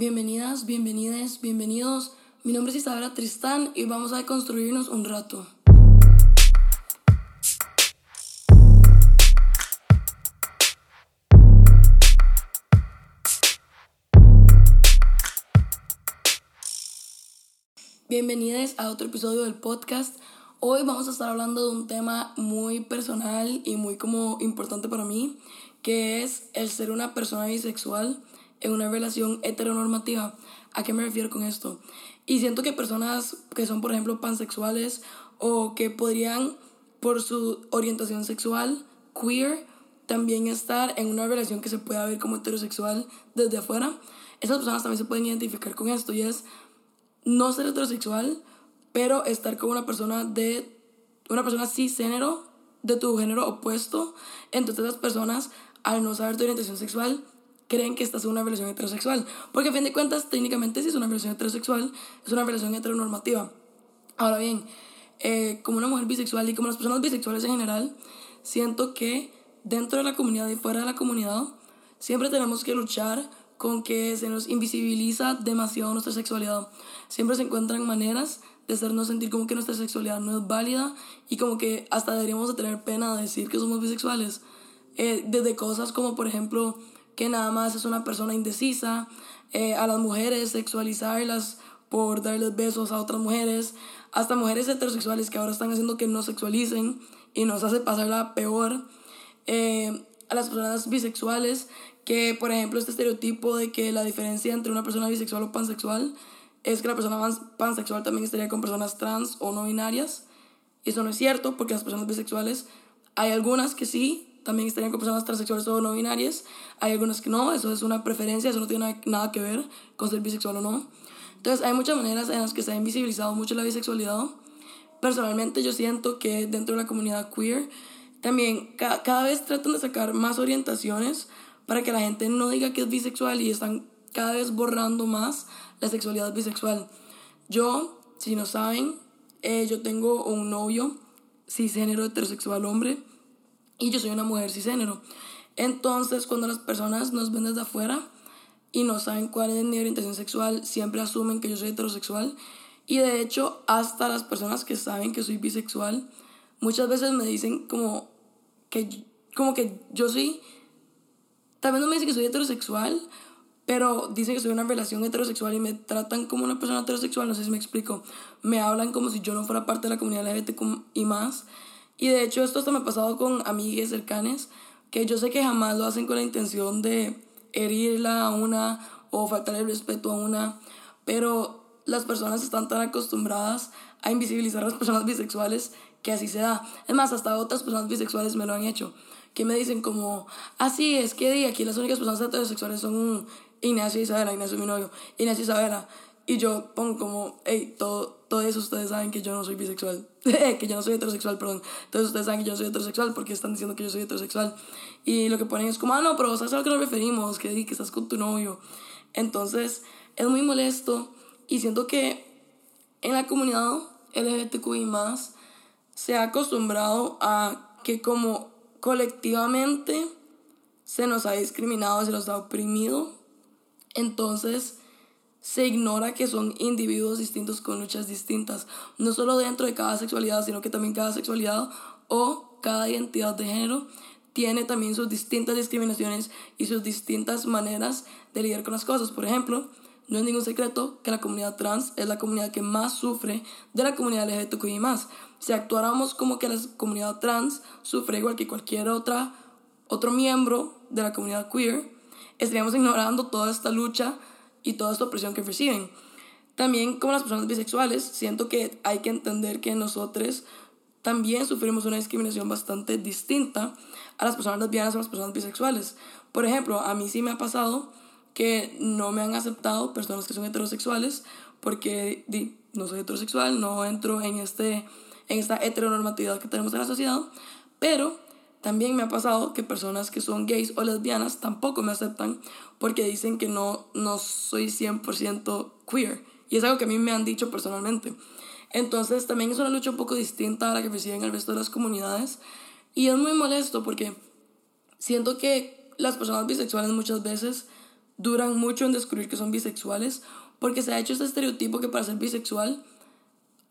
Bienvenidas, bienvenides, bienvenidos. Mi nombre es Isabela Tristán y vamos a construirnos un rato. Bienvenidos a otro episodio del podcast. Hoy vamos a estar hablando de un tema muy personal y muy como importante para mí, que es el ser una persona bisexual en una relación heteronormativa. ¿A qué me refiero con esto? Y siento que personas que son, por ejemplo, pansexuales o que podrían, por su orientación sexual, queer, también estar en una relación que se pueda ver como heterosexual desde afuera, esas personas también se pueden identificar con esto y es no ser heterosexual, pero estar con una persona de una persona cisgénero de tu género opuesto. Entonces las personas, al no saber tu orientación sexual, creen que estás en una relación heterosexual. Porque a fin de cuentas, técnicamente, si es una relación heterosexual, es una relación heteronormativa. Ahora bien, eh, como una mujer bisexual y como las personas bisexuales en general, siento que dentro de la comunidad y fuera de la comunidad, siempre tenemos que luchar con que se nos invisibiliza demasiado nuestra sexualidad. Siempre se encuentran maneras de hacernos sentir como que nuestra sexualidad no es válida y como que hasta deberíamos de tener pena de decir que somos bisexuales. Eh, desde cosas como, por ejemplo, que nada más es una persona indecisa, eh, a las mujeres sexualizarlas por darles besos a otras mujeres, hasta mujeres heterosexuales que ahora están haciendo que no sexualicen y nos hace pasarla peor, eh, a las personas bisexuales que, por ejemplo, este estereotipo de que la diferencia entre una persona bisexual o pansexual es que la persona pansexual también estaría con personas trans o no binarias. Eso no es cierto, porque las personas bisexuales, hay algunas que sí, también estarían con personas transexuales o no binarias, hay algunas que no, eso es una preferencia, eso no tiene nada que ver con ser bisexual o no. Entonces, hay muchas maneras en las que se ha invisibilizado mucho la bisexualidad. Personalmente, yo siento que dentro de la comunidad queer, también cada vez tratan de sacar más orientaciones para que la gente no diga que es bisexual y están cada vez borrando más la sexualidad bisexual. Yo, si no saben, eh, yo tengo un novio cisgénero heterosexual hombre y yo soy una mujer cisgénero. Entonces, cuando las personas nos ven desde afuera y no saben cuál es mi orientación sexual, siempre asumen que yo soy heterosexual. Y de hecho, hasta las personas que saben que soy bisexual, muchas veces me dicen como que, como que yo soy también no me dicen que soy heterosexual, pero dicen que soy una relación heterosexual y me tratan como una persona heterosexual, no sé si me explico. Me hablan como si yo no fuera parte de la comunidad LGBT y más. Y de hecho esto hasta me ha pasado con amigas cercanas, que yo sé que jamás lo hacen con la intención de herirla a una o faltarle el respeto a una, pero las personas están tan acostumbradas a invisibilizar a las personas bisexuales que así se da. Es más, hasta otras personas bisexuales me lo han hecho que me dicen como, así es que aquí las únicas personas heterosexuales son Ignacio y Isabela, Ignacio mi novio, Ignacio y Isabela. Y yo pongo como, hey, todo, todo eso ustedes saben que yo no soy bisexual, que yo no soy heterosexual, perdón. Todos ustedes saben que yo no soy heterosexual porque están diciendo que yo soy heterosexual. Y lo que ponen es como, ah, no, pero ¿sabes a lo que nos referimos? Que, que estás con tu novio. Entonces, es muy molesto y siento que en la comunidad LGBTQI más se ha acostumbrado a que como colectivamente se nos ha discriminado, se nos ha oprimido, entonces se ignora que son individuos distintos con luchas distintas, no solo dentro de cada sexualidad, sino que también cada sexualidad o cada identidad de género tiene también sus distintas discriminaciones y sus distintas maneras de lidiar con las cosas. Por ejemplo, no es ningún secreto que la comunidad trans es la comunidad que más sufre de la comunidad LGBTQI+. Si actuáramos como que la comunidad trans sufre igual que cualquier otra, otro miembro de la comunidad queer, estaríamos ignorando toda esta lucha y toda esta opresión que reciben. También como las personas bisexuales, siento que hay que entender que nosotros también sufrimos una discriminación bastante distinta a las personas lesbianas o a las personas bisexuales. Por ejemplo, a mí sí me ha pasado que no me han aceptado personas que son heterosexuales porque di, no soy heterosexual, no entro en, este, en esta heteronormatividad que tenemos en la sociedad, pero también me ha pasado que personas que son gays o lesbianas tampoco me aceptan porque dicen que no, no soy 100% queer. Y es algo que a mí me han dicho personalmente. Entonces también es una lucha un poco distinta a la que reciben el resto de las comunidades. Y es muy molesto porque siento que las personas bisexuales muchas veces duran mucho en descubrir que son bisexuales porque se ha hecho este estereotipo que para ser bisexual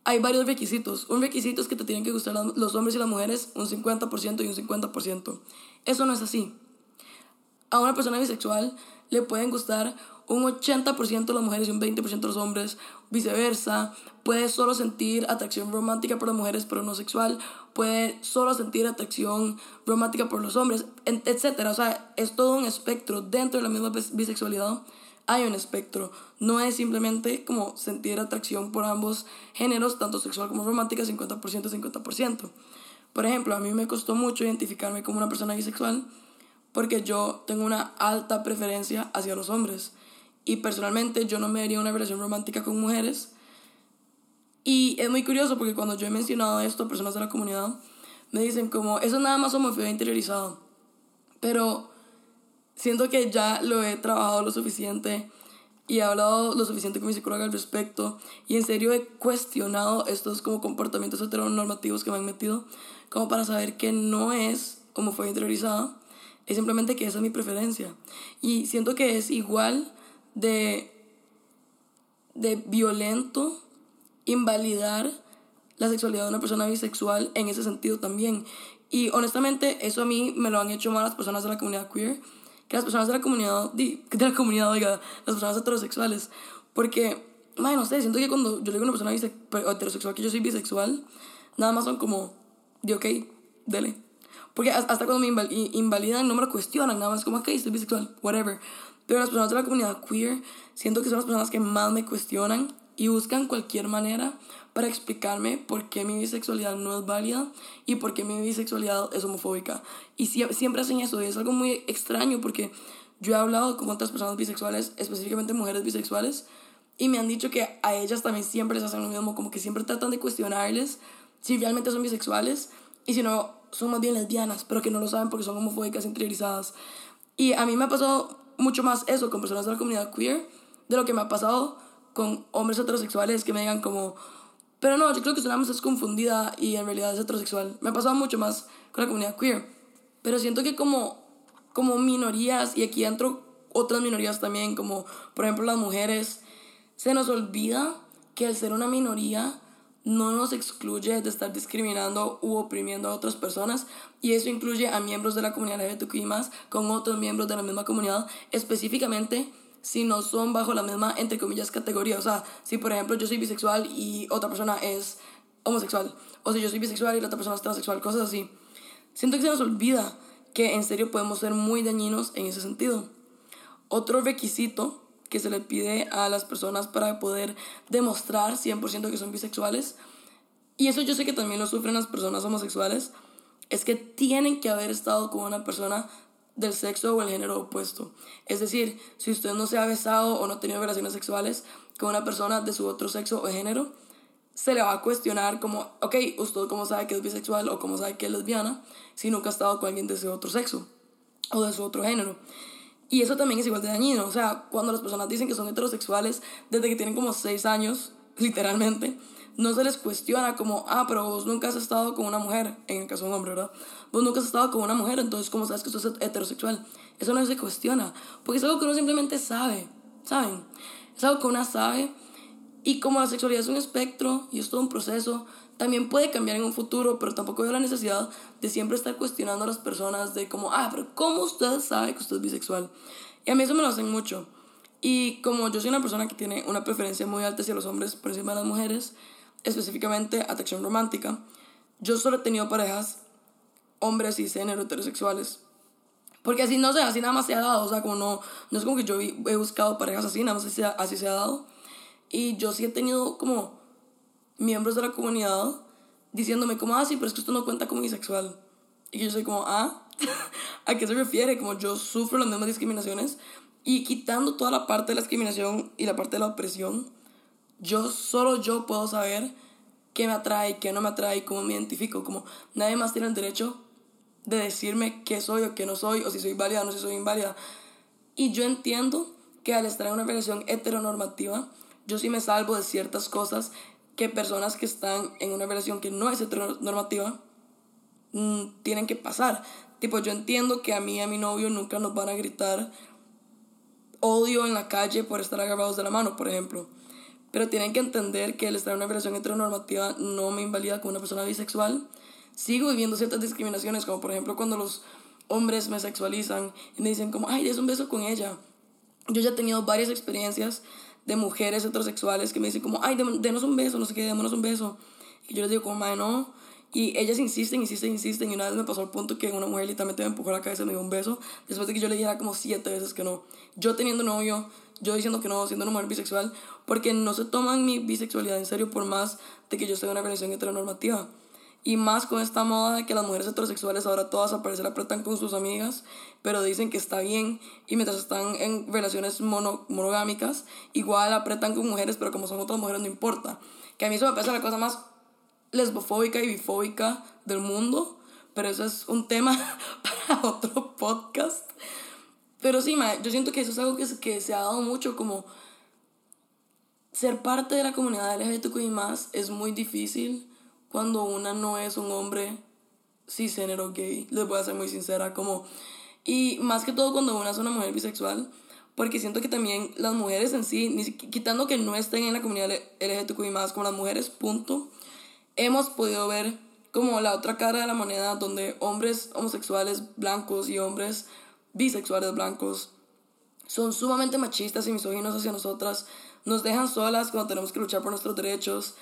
hay varios requisitos. Un requisito es que te tienen que gustar los hombres y las mujeres un 50% y un 50%. Eso no es así. A una persona bisexual le pueden gustar un 80% de las mujeres y un 20% de los hombres, viceversa. Puede solo sentir atracción romántica por las mujeres, pero no sexual. Puede solo sentir atracción romántica por los hombres, etc. O sea, es todo un espectro. Dentro de la misma bisexualidad hay un espectro. No es simplemente como sentir atracción por ambos géneros, tanto sexual como romántica, 50%, 50%. Por ejemplo, a mí me costó mucho identificarme como una persona bisexual porque yo tengo una alta preferencia hacia los hombres. Y personalmente yo no me haría una relación romántica con mujeres. Y es muy curioso porque cuando yo he mencionado esto a personas de la comunidad, me dicen como, eso es nada más homofobia interiorizado. Pero siento que ya lo he trabajado lo suficiente y he hablado lo suficiente con mi psicóloga al respecto y en serio he cuestionado estos como comportamientos heteronormativos que me han metido como para saber que no es homofobia interiorizada, es simplemente que esa es mi preferencia. Y siento que es igual de, de violento invalidar la sexualidad de una persona bisexual en ese sentido también. Y honestamente, eso a mí me lo han hecho más las personas de la comunidad queer que las personas de la comunidad, de la comunidad, oiga, las personas heterosexuales. Porque, no sé, siento que cuando yo le digo a una persona heterosexual que yo soy bisexual, nada más son como, de ok, dele. Porque hasta cuando me invalidan no me lo cuestionan, nada más como, ok, soy bisexual, whatever. Pero las personas de la comunidad queer, siento que son las personas que más me cuestionan y buscan cualquier manera para explicarme por qué mi bisexualidad no es válida y por qué mi bisexualidad es homofóbica. Y siempre hacen eso y es algo muy extraño porque yo he hablado con otras personas bisexuales, específicamente mujeres bisexuales, y me han dicho que a ellas también siempre les hacen lo mismo, como que siempre tratan de cuestionarles si realmente son bisexuales y si no son más bien lesbianas, pero que no lo saben porque son homofóbicas interiorizadas. Y a mí me ha pasado mucho más eso con personas de la comunidad queer de lo que me ha pasado con hombres heterosexuales que me digan como, pero no, yo creo que más es confundida y en realidad es heterosexual. Me ha pasado mucho más con la comunidad queer, pero siento que como, como minorías, y aquí entro otras minorías también, como por ejemplo las mujeres, se nos olvida que el ser una minoría no nos excluye de estar discriminando u oprimiendo a otras personas y eso incluye a miembros de la comunidad LGBTQI+, con otros miembros de la misma comunidad, específicamente si no son bajo la misma, entre comillas, categoría. O sea, si por ejemplo yo soy bisexual y otra persona es homosexual, o si yo soy bisexual y la otra persona es transexual, cosas así. Siento que se nos olvida que en serio podemos ser muy dañinos en ese sentido. Otro requisito que se le pide a las personas para poder demostrar 100% que son bisexuales, y eso yo sé que también lo sufren las personas homosexuales, es que tienen que haber estado con una persona del sexo o el género opuesto. Es decir, si usted no se ha besado o no ha tenido relaciones sexuales con una persona de su otro sexo o género, se le va a cuestionar como, ok, usted cómo sabe que es bisexual o cómo sabe que es lesbiana si nunca ha estado con alguien de ese otro sexo o de su otro género. Y eso también es igual de dañino. O sea, cuando las personas dicen que son heterosexuales desde que tienen como 6 años, literalmente, no se les cuestiona como, ah, pero vos nunca has estado con una mujer, en el caso de un hombre, ¿verdad? Vos nunca has estado con una mujer, entonces, ¿cómo sabes que sos heterosexual? Eso no se cuestiona, porque es algo que uno simplemente sabe, ¿saben? Es algo que uno sabe, y como la sexualidad es un espectro y es todo un proceso, también puede cambiar en un futuro, pero tampoco veo la necesidad de siempre estar cuestionando a las personas de como, ah, pero ¿cómo usted sabe que usted es bisexual? Y a mí eso me lo hacen mucho. Y como yo soy una persona que tiene una preferencia muy alta hacia los hombres por encima de las mujeres, específicamente atracción romántica, yo solo he tenido parejas hombres y género heterosexuales. Porque así no sé, así nada más se ha dado, o sea, como no, no es como que yo he buscado parejas así, nada más así, se ha dado. Y yo sí he tenido como miembros de la comunidad diciéndome como, ah, sí, pero es que usted no cuenta como bisexual. Y yo soy como, ah, ¿a qué se refiere? Como yo sufro las mismas discriminaciones y quitando toda la parte de la discriminación y la parte de la opresión, yo, solo yo puedo saber qué me atrae, qué no me atrae, cómo me identifico. Como nadie más tiene el derecho de decirme qué soy o qué no soy, o si soy válida o no si soy inválida. Y yo entiendo que al estar en una relación heteronormativa, yo sí me salvo de ciertas cosas que personas que están en una relación que no es heteronormativa mm, tienen que pasar. Tipo, yo entiendo que a mí y a mi novio nunca nos van a gritar odio en la calle por estar agarrados de la mano, por ejemplo. Pero tienen que entender que el estar en una relación heteronormativa no me invalida como una persona bisexual. Sigo viviendo ciertas discriminaciones, como por ejemplo cuando los hombres me sexualizan y me dicen como, ay, des un beso con ella. Yo ya he tenido varias experiencias de mujeres heterosexuales que me dicen como, ay, denos un beso, no sé qué, démonos un beso. Y yo les digo como, madre, no. Y ellas insisten, insisten, insisten. Y una vez me pasó al punto que una mujer literalmente me empujó la cabeza y me dio un beso. Después de que yo le dijera como siete veces que no. Yo teniendo novio, yo diciendo que no, siendo una mujer bisexual. Porque no se toman mi bisexualidad en serio por más de que yo esté en una relación heteronormativa. Y más con esta moda de que las mujeres heterosexuales ahora todas a parecer apretan con sus amigas, pero dicen que está bien. Y mientras están en relaciones mono, monogámicas, igual apretan con mujeres, pero como son otras mujeres no importa. Que a mí eso me parece la cosa más lesbofóbica y bifóbica del mundo. Pero eso es un tema para otro podcast. Pero sí, yo siento que eso es algo que, que se ha dado mucho como ser parte de la comunidad LGBTQI más es muy difícil cuando una no es un hombre cisgénero gay. Les voy a ser muy sincera, como... Y más que todo cuando una es una mujer bisexual, porque siento que también las mujeres en sí, quitando que no estén en la comunidad LGTBI más, como las mujeres, punto, hemos podido ver como la otra cara de la moneda donde hombres homosexuales blancos y hombres bisexuales blancos son sumamente machistas y misóginos hacia nosotras, nos dejan solas cuando tenemos que luchar por nuestros derechos,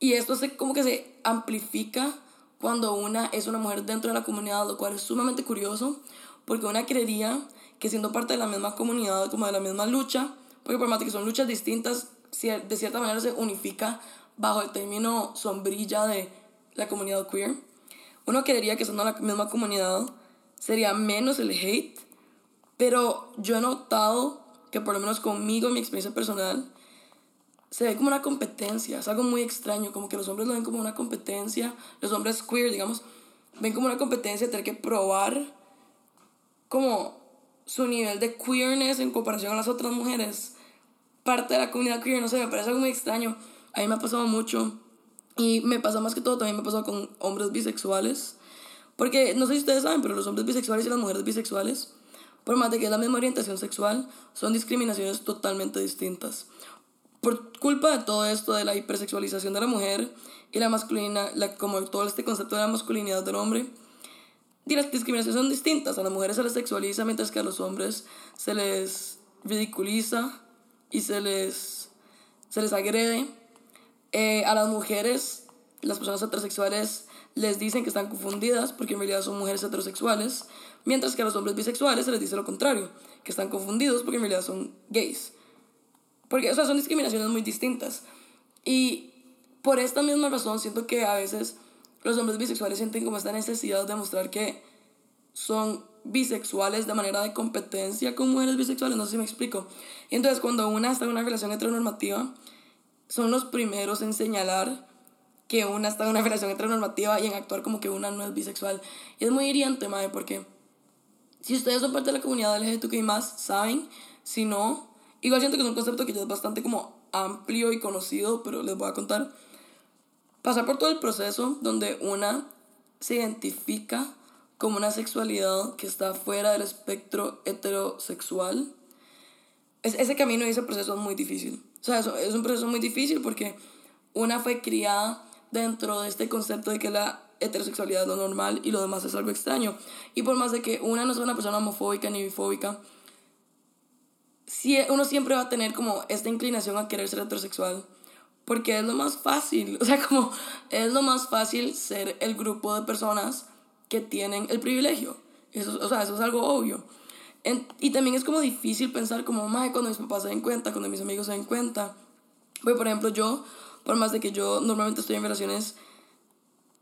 y esto se, como que se amplifica cuando una es una mujer dentro de la comunidad, lo cual es sumamente curioso, porque una creería que siendo parte de la misma comunidad, como de la misma lucha, porque por más que son luchas distintas, de cierta manera se unifica bajo el término sombrilla de la comunidad queer. Uno creería que siendo la misma comunidad sería menos el hate, pero yo he notado que por lo menos conmigo, mi experiencia personal, se ve como una competencia, es algo muy extraño, como que los hombres lo ven como una competencia, los hombres queer, digamos, ven como una competencia tener que probar como su nivel de queerness en comparación a las otras mujeres, parte de la comunidad queer, no sé, me parece algo muy extraño, a mí me ha pasado mucho y me pasa más que todo, también me ha pasado con hombres bisexuales, porque no sé si ustedes saben, pero los hombres bisexuales y las mujeres bisexuales, por más de que es la misma orientación sexual, son discriminaciones totalmente distintas por culpa de todo esto de la hipersexualización de la mujer y la masculina, la, como todo este concepto de la masculinidad del hombre, y las discriminaciones son distintas. A las mujeres se les sexualiza mientras que a los hombres se les ridiculiza y se les, se les agrede. Eh, a las mujeres, las personas heterosexuales les dicen que están confundidas porque en realidad son mujeres heterosexuales, mientras que a los hombres bisexuales se les dice lo contrario, que están confundidos porque en realidad son gays. Porque, o sea, son discriminaciones muy distintas. Y por esta misma razón siento que a veces los hombres bisexuales sienten como esta necesidad de mostrar que son bisexuales de manera de competencia con mujeres bisexuales, no sé si me explico. Y entonces cuando una está en una relación heteronormativa, son los primeros en señalar que una está en una relación heteronormativa y en actuar como que una no es bisexual. Y es muy hiriente, madre, porque si ustedes son parte de la comunidad LGBTQI+, saben, si no, Igual siento que es un concepto que ya es bastante como amplio y conocido, pero les voy a contar. Pasar por todo el proceso donde una se identifica como una sexualidad que está fuera del espectro heterosexual. Es, ese camino y ese proceso es muy difícil. O sea, es un proceso muy difícil porque una fue criada dentro de este concepto de que la heterosexualidad es lo normal y lo demás es algo extraño. Y por más de que una no sea una persona homofóbica ni bifóbica, uno siempre va a tener como esta inclinación a querer ser heterosexual. Porque es lo más fácil. O sea, como es lo más fácil ser el grupo de personas que tienen el privilegio. Eso, o sea, eso es algo obvio. y también es como difícil pensar como, más cuando mis papás se den cuenta, cuando mis amigos se den cuenta. Pues, por ejemplo, yo, por más de que yo normalmente estoy en relaciones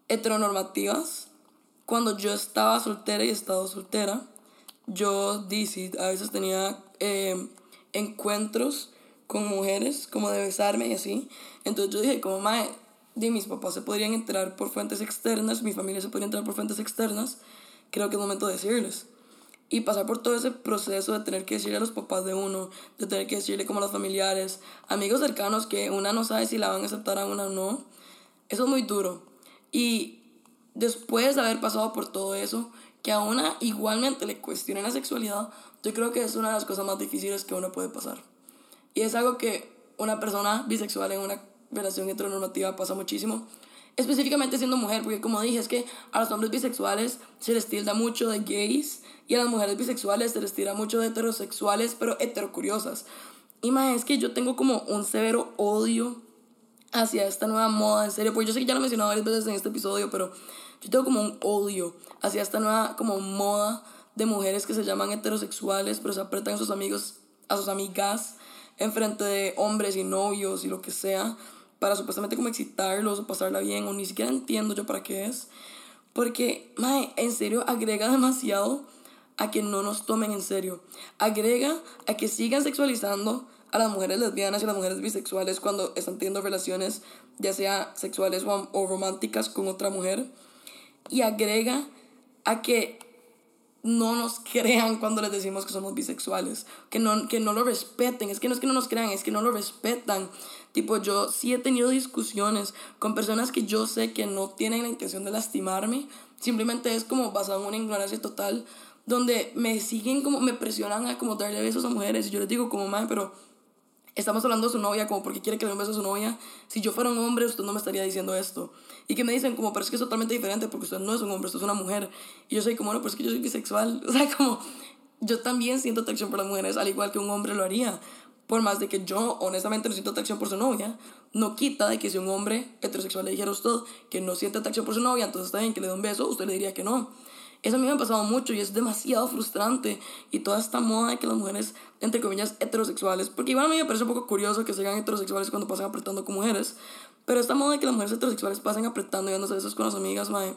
heteronormativas, cuando yo estaba soltera y he estado soltera, yo, DC, a veces tenía eh, encuentros con mujeres, como de besarme y así. Entonces yo dije, como, mae, de mis papás se podrían entrar por fuentes externas, mi familia se podría entrar por fuentes externas, creo que es momento de decirles. Y pasar por todo ese proceso de tener que decirle a los papás de uno, de tener que decirle como a los familiares, amigos cercanos que una no sabe si la van a aceptar a una o no, eso es muy duro. Y después de haber pasado por todo eso, que a una igualmente le cuestionen la sexualidad, yo creo que es una de las cosas más difíciles que uno puede pasar. Y es algo que una persona bisexual en una relación heteronormativa pasa muchísimo. Específicamente siendo mujer, porque como dije, es que a los hombres bisexuales se les tilda mucho de gays y a las mujeres bisexuales se les tira mucho de heterosexuales, pero heterocuriosas. Y más que yo tengo como un severo odio hacia esta nueva moda, en serio, porque yo sé que ya lo he mencionado varias veces en este episodio, pero yo tengo como un odio hacia esta nueva como moda de mujeres que se llaman heterosexuales, pero se apretan a sus amigos, a sus amigas, enfrente de hombres y novios y lo que sea, para supuestamente como excitarlos o pasarla bien, o ni siquiera entiendo yo para qué es. Porque, mae, en serio, agrega demasiado a que no nos tomen en serio. Agrega a que sigan sexualizando a las mujeres lesbianas y a las mujeres bisexuales cuando están teniendo relaciones, ya sea sexuales o, o románticas con otra mujer. Y agrega a que no nos crean cuando les decimos que somos bisexuales, que no, que no lo respeten, es que no es que no nos crean, es que no lo respetan. Tipo, yo sí he tenido discusiones con personas que yo sé que no tienen la intención de lastimarme, simplemente es como basado en una ignorancia total, donde me siguen como, me presionan a como darle besos a mujeres. Y yo les digo como, madre, pero estamos hablando de su novia, como porque quiere que le dé un beso a su novia. Si yo fuera un hombre, usted no me estaría diciendo esto. Y que me dicen, como, pero es que es totalmente diferente porque usted no es un hombre, usted es una mujer. Y yo soy como, bueno, pero es que yo soy bisexual. O sea, como, yo también siento atracción por las mujeres, al igual que un hombre lo haría. Por más de que yo, honestamente, no siento atracción por su novia, no quita de que si un hombre heterosexual le dijera a usted que no siente atracción por su novia, entonces está bien que le dé un beso, usted le diría que no. Eso a mí me ha pasado mucho y es demasiado frustrante. Y toda esta moda de que las mujeres, entre comillas, heterosexuales, porque igual a mí me parece un poco curioso que sean heterosexuales cuando pasan apretando con mujeres, pero esta moda de que las mujeres heterosexuales pasen apretando y dándose besos con las amigas, mae,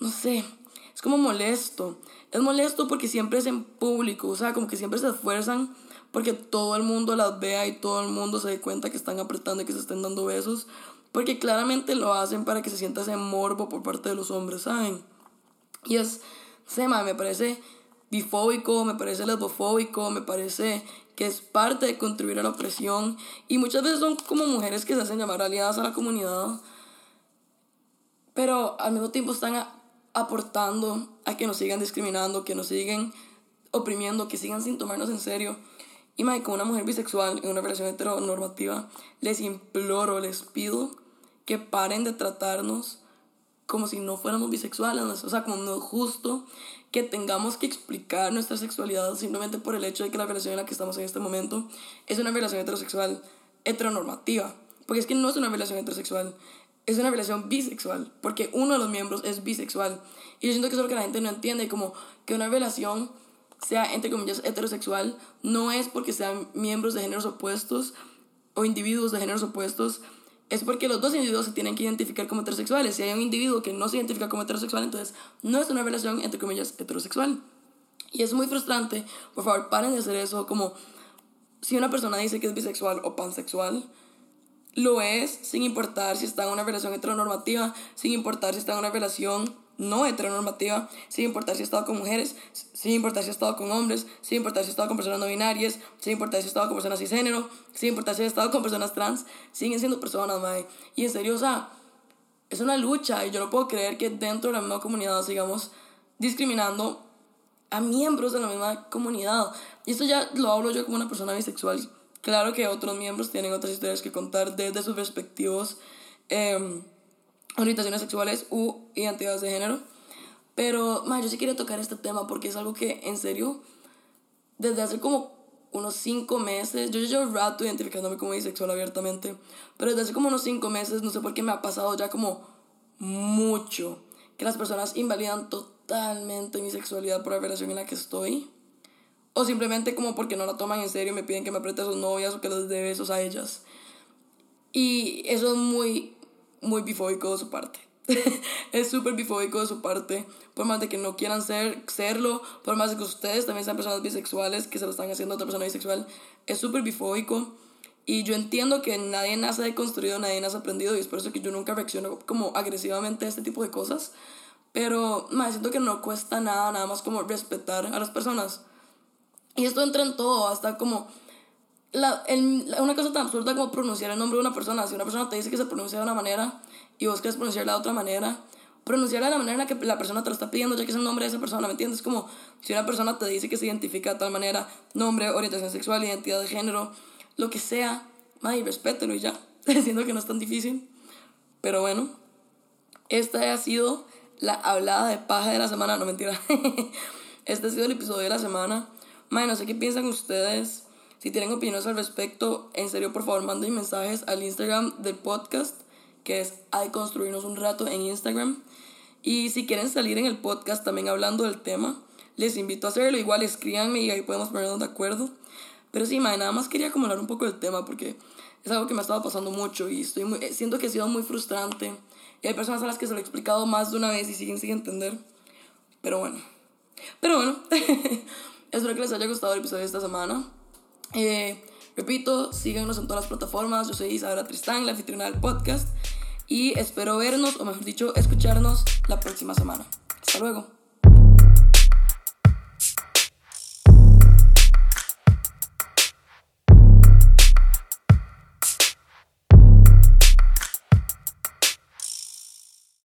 no sé, es como molesto. Es molesto porque siempre es en público, o sea, como que siempre se esfuerzan porque todo el mundo las vea y todo el mundo se dé cuenta que están apretando y que se estén dando besos, porque claramente lo hacen para que se sienta ese morbo por parte de los hombres, ¿saben? Y es, se me parece bifóbico, me parece lesbofóbico, me parece que es parte de contribuir a la opresión. Y muchas veces son como mujeres que se hacen llamar aliadas a la comunidad, pero al mismo tiempo están aportando a que nos sigan discriminando, que nos siguen oprimiendo, que sigan sin tomarnos en serio. Y más, con una mujer bisexual en una relación heteronormativa, les imploro, les pido que paren de tratarnos como si no fuéramos bisexuales, o sea, como no es justo que tengamos que explicar nuestra sexualidad simplemente por el hecho de que la relación en la que estamos en este momento es una relación heterosexual heteronormativa, porque es que no es una relación heterosexual, es una relación bisexual, porque uno de los miembros es bisexual. Y yo siento que eso es lo que la gente no entiende, como que una relación sea, entre comillas, heterosexual, no es porque sean miembros de géneros opuestos o individuos de géneros opuestos, es porque los dos individuos se tienen que identificar como heterosexuales. Si hay un individuo que no se identifica como heterosexual, entonces no es una relación, entre comillas, heterosexual. Y es muy frustrante. Por favor, paren de hacer eso. Como si una persona dice que es bisexual o pansexual, lo es sin importar si está en una relación heteronormativa, sin importar si está en una relación no heteronormativa, sin importar si ha estado con mujeres, sin importar si ha estado con hombres, sin importar si ha estado con personas no binarias, sin importar si ha estado con personas cisgénero, sin importar si ha estado con personas trans, siguen siendo personas, mae. Y en serio, o sea, es una lucha y yo no puedo creer que dentro de la misma comunidad sigamos discriminando a miembros de la misma comunidad. Y esto ya lo hablo yo como una persona bisexual. Claro que otros miembros tienen otras historias que contar desde sus respectivos eh, orientaciones sexuales u identidades de género. Pero, más yo sí quería tocar este tema porque es algo que, en serio, desde hace como unos cinco meses, yo llevo rato identificándome como bisexual abiertamente, pero desde hace como unos cinco meses, no sé por qué me ha pasado ya como mucho que las personas invalidan totalmente mi sexualidad por la relación en la que estoy. O simplemente como porque no la toman en serio y me piden que me apriete a sus novias o que les dé besos a ellas. Y eso es muy muy bifóbico de su parte. es súper bifóbico de su parte, por más de que no quieran ser, serlo, por más de que ustedes también sean personas bisexuales, que se lo están haciendo a otra persona bisexual, es súper bifóbico. Y yo entiendo que nadie nace deconstruido, nadie nace aprendido, y es por eso que yo nunca reacciono como agresivamente a este tipo de cosas. Pero me siento que no cuesta nada, nada más como respetar a las personas. Y esto entra en todo, hasta como la, el, una cosa tan absurda como pronunciar el nombre de una persona. Si una persona te dice que se pronuncia de una manera y vos quieres pronunciarla de otra manera, pronunciarla de la manera en la que la persona te lo está pidiendo, ya que es el nombre de esa persona, ¿me entiendes? Como si una persona te dice que se identifica de tal manera, nombre, orientación sexual, identidad de género, lo que sea, madre, respételo y ya. Siento que no es tan difícil. Pero bueno, esta ha sido la hablada de paja de la semana, no mentira. este ha sido el episodio de la semana. Madre, no sé qué piensan ustedes. Si tienen opiniones al respecto, en serio, por favor, manden mensajes al Instagram del podcast, que es Hay Construirnos un Rato en Instagram. Y si quieren salir en el podcast también hablando del tema, les invito a hacerlo. Igual escríbanme y ahí podemos ponernos de acuerdo. Pero sí, madre, nada más quería acumular un poco del tema porque es algo que me ha estado pasando mucho y estoy muy, siento que ha sido muy frustrante. Y hay personas a las que se lo he explicado más de una vez y siguen sin entender. Pero bueno. Pero bueno. Espero que les haya gustado el episodio de esta semana. Eh, repito, síganos en todas las plataformas. Yo soy Isabela Tristán, la anfitriona del podcast. Y espero vernos, o mejor dicho, escucharnos la próxima semana. Hasta luego.